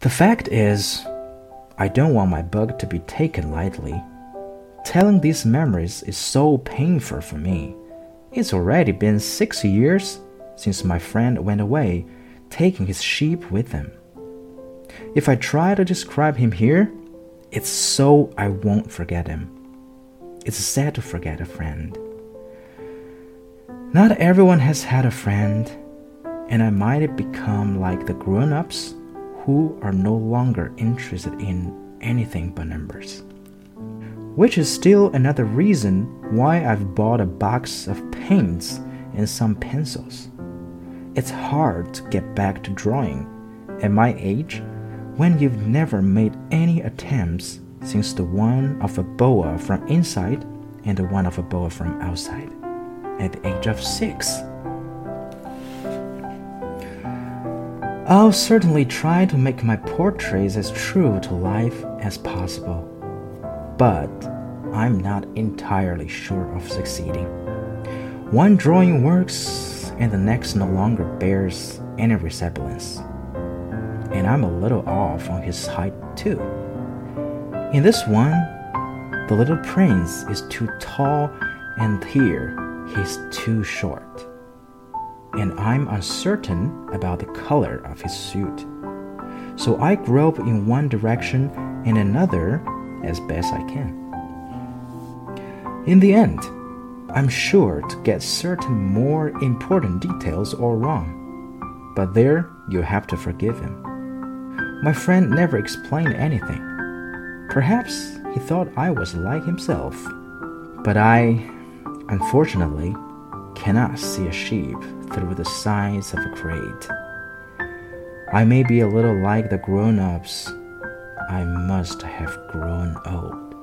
The fact is, I don't want my bug to be taken lightly. Telling these memories is so painful for me. It's already been six years since my friend went away, taking his sheep with him. If I try to describe him here, it's so I won't forget him. It's sad to forget a friend. Not everyone has had a friend, and I might have become like the grown ups who are no longer interested in anything but numbers. Which is still another reason why I've bought a box of paints and some pencils. It's hard to get back to drawing at my age when you've never made any attempts since the one of a boa from inside and the one of a boa from outside at the age of six. I'll certainly try to make my portraits as true to life as possible, but I'm not entirely sure of succeeding. One drawing works and the next no longer bears any resemblance. And I'm a little off on his height too. In this one, the little prince is too tall, and here he's too short and I'm uncertain about the color of his suit. So I grope in one direction and another as best I can. In the end, I'm sure to get certain more important details all wrong. But there, you have to forgive him. My friend never explained anything. Perhaps he thought I was like himself. But I, unfortunately, cannot see a sheep through the sides of a crate. I may be a little like the grown ups. I must have grown old.